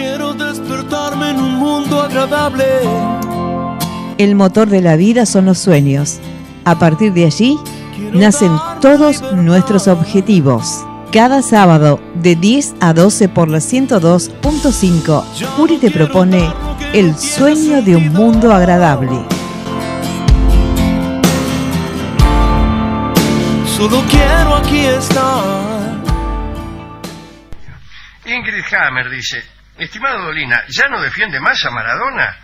Quiero despertarme en un mundo agradable. El motor de la vida son los sueños. A partir de allí nacen todos nuestros objetivos. Cada sábado de 10 a 12 por la 102.5, Uri te propone el sueño de un mundo agradable. Solo quiero aquí estar. Ingrid Hammer dice, estimado Dolina, ¿ya no defiende más a Maradona?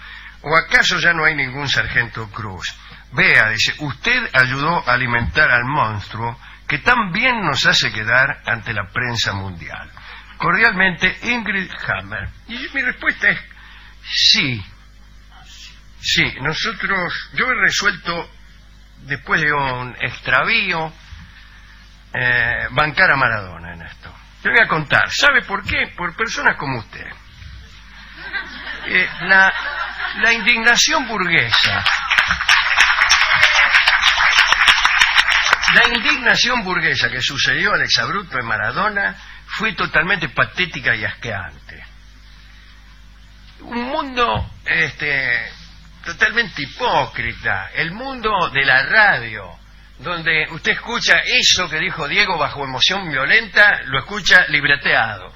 ¿O acaso ya no hay ningún sargento Cruz? Vea, dice, usted ayudó a alimentar al monstruo que tan bien nos hace quedar ante la prensa mundial. Cordialmente, Ingrid Hammer. Y mi respuesta es sí. Sí, nosotros, yo he resuelto, después de un extravío, eh, bancar a Maradona en esto. Te voy a contar. ¿Sabe por qué? Por personas como usted. Eh, la, la indignación burguesa. La indignación burguesa que sucedió al exabrupto de Maradona fue totalmente patética y asqueante. Un mundo este, totalmente hipócrita, el mundo de la radio, donde usted escucha eso que dijo Diego bajo emoción violenta, lo escucha libreteado.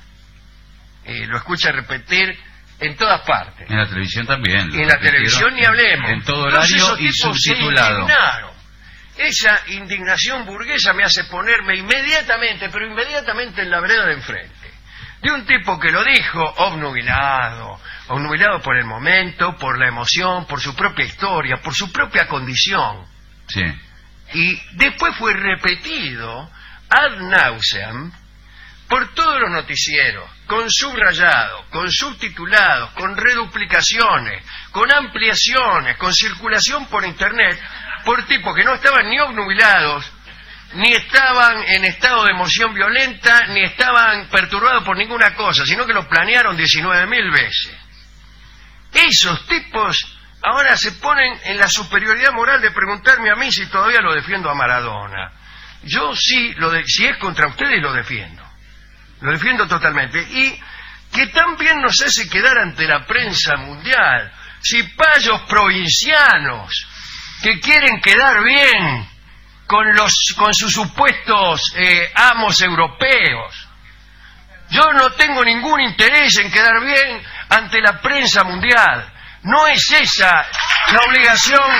Y lo escucha repetir en todas partes. En la televisión también. En la televisión ni hablemos. En todo horario y subtitulado. Esa indignación burguesa me hace ponerme inmediatamente, pero inmediatamente en la vereda de enfrente. De un tipo que lo dijo obnubilado, obnubilado por el momento, por la emoción, por su propia historia, por su propia condición. Sí. Y después fue repetido ad nauseam por todos los noticieros, con subrayado, con subtitulados, con reduplicaciones, con ampliaciones, con circulación por internet, por tipos que no estaban ni obnubilados, ni estaban en estado de emoción violenta, ni estaban perturbados por ninguna cosa, sino que lo planearon 19.000 veces. Esos tipos ahora se ponen en la superioridad moral de preguntarme a mí si todavía lo defiendo a Maradona. Yo sí, lo de- si es contra ustedes, lo defiendo. Lo defiendo totalmente. Y que también nos hace quedar ante la prensa mundial. Si payos provincianos que quieren quedar bien con, los, con sus supuestos eh, amos europeos. Yo no tengo ningún interés en quedar bien ante la prensa mundial. No es esa la obligación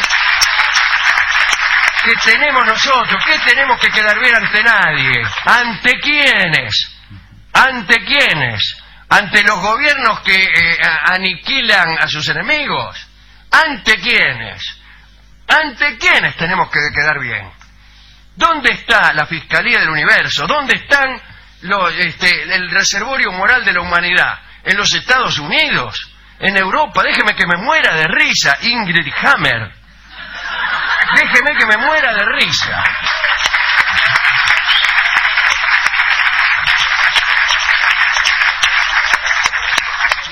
que tenemos nosotros. ¿Qué tenemos que quedar bien ante nadie? ¿Ante quiénes? ¿Ante quiénes? ¿Ante los gobiernos que eh, aniquilan a sus enemigos? ¿Ante quiénes? ¿Ante quiénes tenemos que quedar bien? ¿Dónde está la Fiscalía del Universo? ¿Dónde están este, el reservorio moral de la humanidad? ¿En los Estados Unidos? ¿En Europa? Déjeme que me muera de risa, Ingrid Hammer. Déjeme que me muera de risa.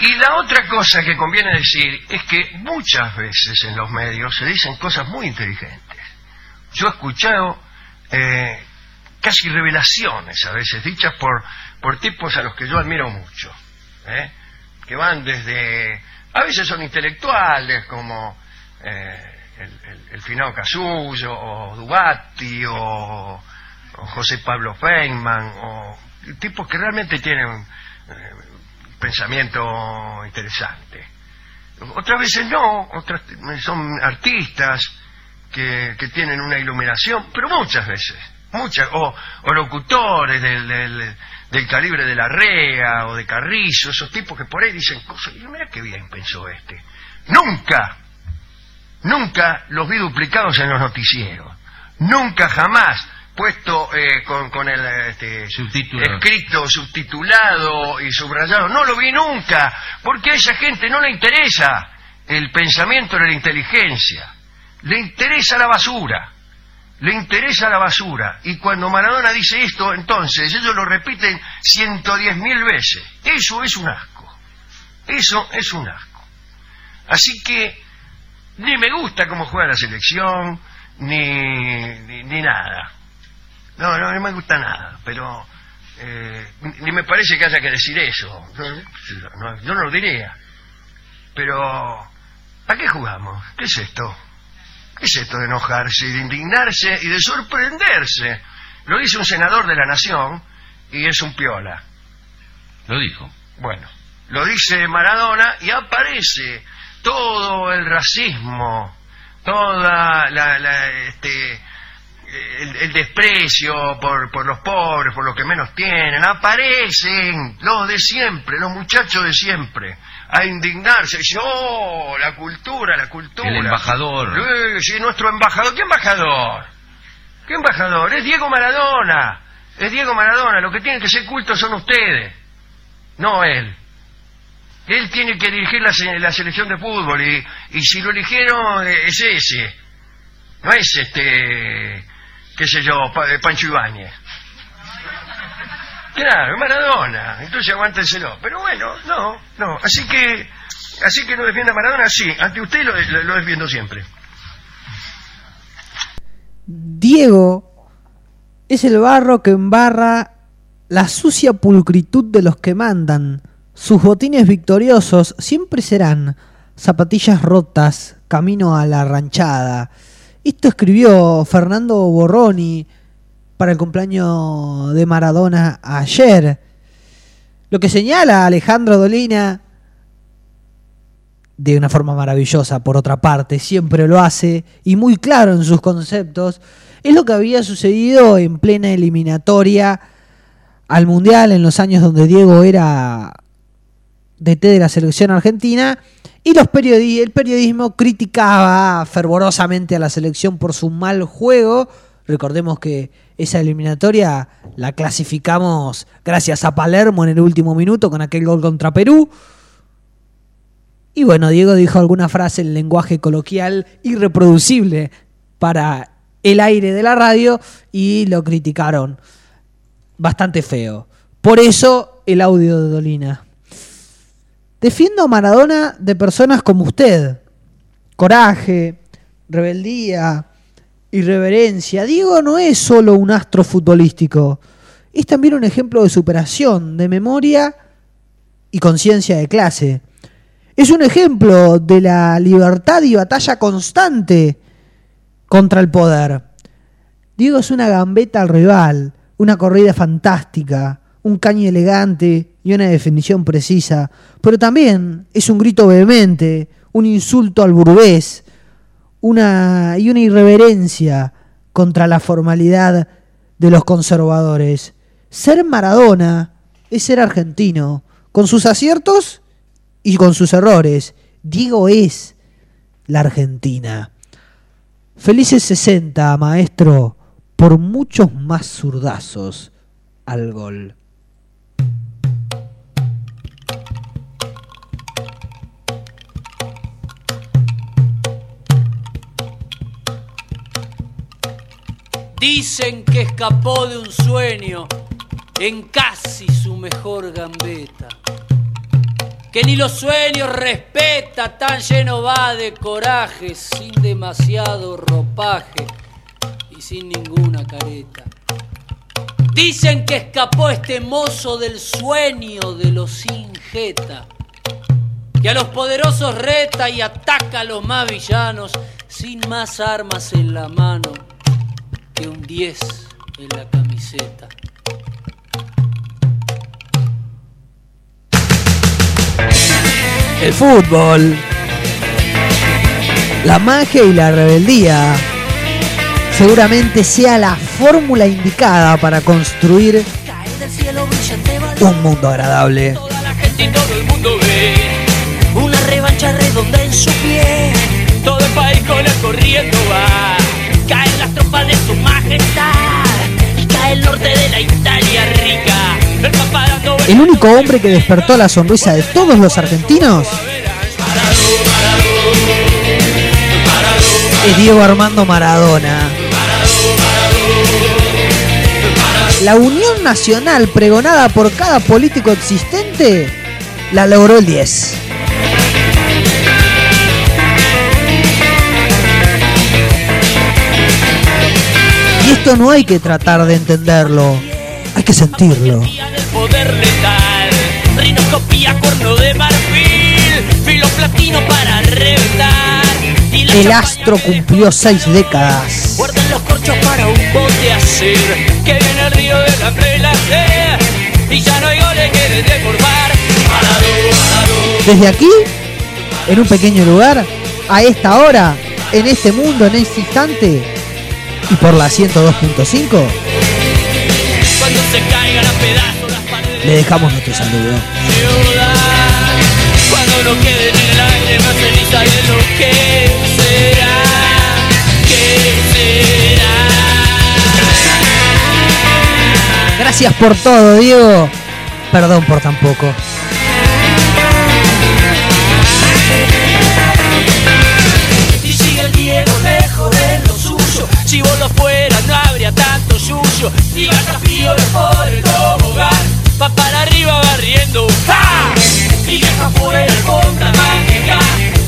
Y la otra cosa que conviene decir es que muchas veces en los medios se dicen cosas muy inteligentes. Yo he escuchado eh, casi revelaciones a veces dichas por, por tipos a los que yo admiro mucho, ¿eh? que van desde, a veces son intelectuales como eh, el, el, el finado Casullo o Dubatti o, o José Pablo Feynman o tipos que realmente tienen eh, pensamiento interesante. Otras veces no, otras son artistas que, que tienen una iluminación, pero muchas veces, muchas, o, locutores del, del, del calibre de la REA o de Carrizo, esos tipos que por ahí dicen cosas, y mira qué bien pensó este. Nunca, nunca los vi duplicados en los noticieros, nunca jamás puesto eh, con, con el este, escrito, subtitulado y subrayado. No lo vi nunca, porque a esa gente no le interesa el pensamiento de la inteligencia. Le interesa la basura. Le interesa la basura. Y cuando Maradona dice esto, entonces ellos lo repiten 110 mil veces. Eso es un asco. Eso es un asco. Así que ni me gusta cómo juega la selección, ni, ni, ni nada. No, no, no me gusta nada, pero Eh, ni me parece que haya que decir eso. No, no, yo no lo diría. Pero, ¿a qué jugamos? ¿Qué es esto? ¿Qué es esto de enojarse, de indignarse y de sorprenderse? Lo dice un senador de la nación y es un piola. Lo dijo. Bueno, lo dice Maradona y aparece todo el racismo, toda la, la, este, el, el desprecio por, por los pobres, por los que menos tienen. Aparecen los de siempre, los muchachos de siempre, a indignarse. Dicen, oh, la cultura, la cultura. El embajador. Eh, sí, nuestro embajador. ¿Qué embajador? ¿Qué embajador? Es Diego Maradona. Es Diego Maradona. Lo que tienen que ser cultos son ustedes, no él. Él tiene que dirigir la, la selección de fútbol y, y si lo eligieron eh, es ese. No es este, qué sé yo, Pa- Pancho Ibáñez. Claro, Maradona. Entonces aguántenselo. Pero bueno, no, no. Así que, así que no defienda a Maradona, sí. Ante usted lo- lo defiendo siempre. Diego es el barro que embarra la sucia pulcritud de los que mandan. Sus botines victoriosos siempre serán zapatillas rotas, camino a la ranchada. Esto escribió Fernando Borroni para el cumpleaños de Maradona ayer. Lo que señala Alejandro Dolina de una forma maravillosa, por otra parte, siempre lo hace y muy claro en sus conceptos, es lo que había sucedido en plena eliminatoria al Mundial en los años donde Diego era DT de la selección argentina y los periodi- el periodismo criticaba fervorosamente a la selección por su mal juego. Recordemos que esa eliminatoria la clasificamos gracias a Palermo en el último minuto con aquel gol contra Perú. Y bueno, Diego dijo alguna frase en lenguaje coloquial irreproducible para el aire de la radio y lo criticaron bastante feo. Por eso el audio de Dolina. Defiendo a Maradona de personas como usted. Coraje, rebeldía, irreverencia. Diego no es solo un astro futbolístico. Es también un ejemplo de superación, de memoria y conciencia de clase. Es un ejemplo de la libertad y batalla constante contra el poder. Diego es una gambeta al rival, una corrida fantástica, un caño elegante y una definición precisa, pero también es un grito vehemente, un insulto al burgués, una y una irreverencia contra la formalidad de los conservadores. Ser Maradona es ser argentino, con sus aciertos y con sus errores. Diego es la Argentina. Felices 60, maestro, por muchos más zurdazos al gol. Dicen que escapó de un sueño en casi su mejor gambeta. Que ni los sueños respeta, tan lleno va de coraje, sin demasiado ropaje y sin ninguna careta. Dicen que escapó este mozo del sueño de los sin jeta, que a los poderosos reta y ataca a los más villanos sin más armas en la mano que un 10 en la camiseta. El fútbol, la magia y la rebeldía seguramente sea la fórmula indicada para construir un mundo agradable. Toda la gente y todo el mundo ve Una revancha redonda en su pie. todo el país con el corriendo va. Caen las tropas de su el único hombre que despertó la sonrisa de todos los argentinos es Diego Armando Maradona. La unión nacional pregonada por cada político existente la logró el 10. Y esto no hay que tratar de entenderlo, hay que sentirlo. poder letal. Rinoscopía, cuerno de marfil, filo platino para reventar. El astro cumplió seis décadas. Guardan los corchos para un bote hacer. Que viene el río de la plena Y ya no hay goles que deformar. Desde aquí, en un pequeño lugar, a esta hora, en este mundo, en este instante, y por la 102.5, Cuando se caigan a pedazos las paredes le dejamos nuestro saludo. Cuando no queden en el aire más ceniza de lo que será. ¿Qué será? Gracias por todo, Diego. Perdón por tan poco. chivolo fuera no habría tanto sucio. Ni vacas piolas por el tobogán va para arriba barriendo ¡Ja! Mi vieja fuera alfombra mágica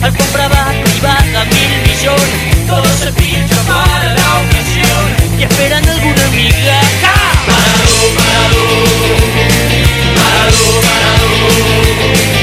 al Alfombra baja y baja mil millones. Todo se pincha para la ocasión. Y esperan alguna amiga ¡Ja! Parado, parado Parado, parado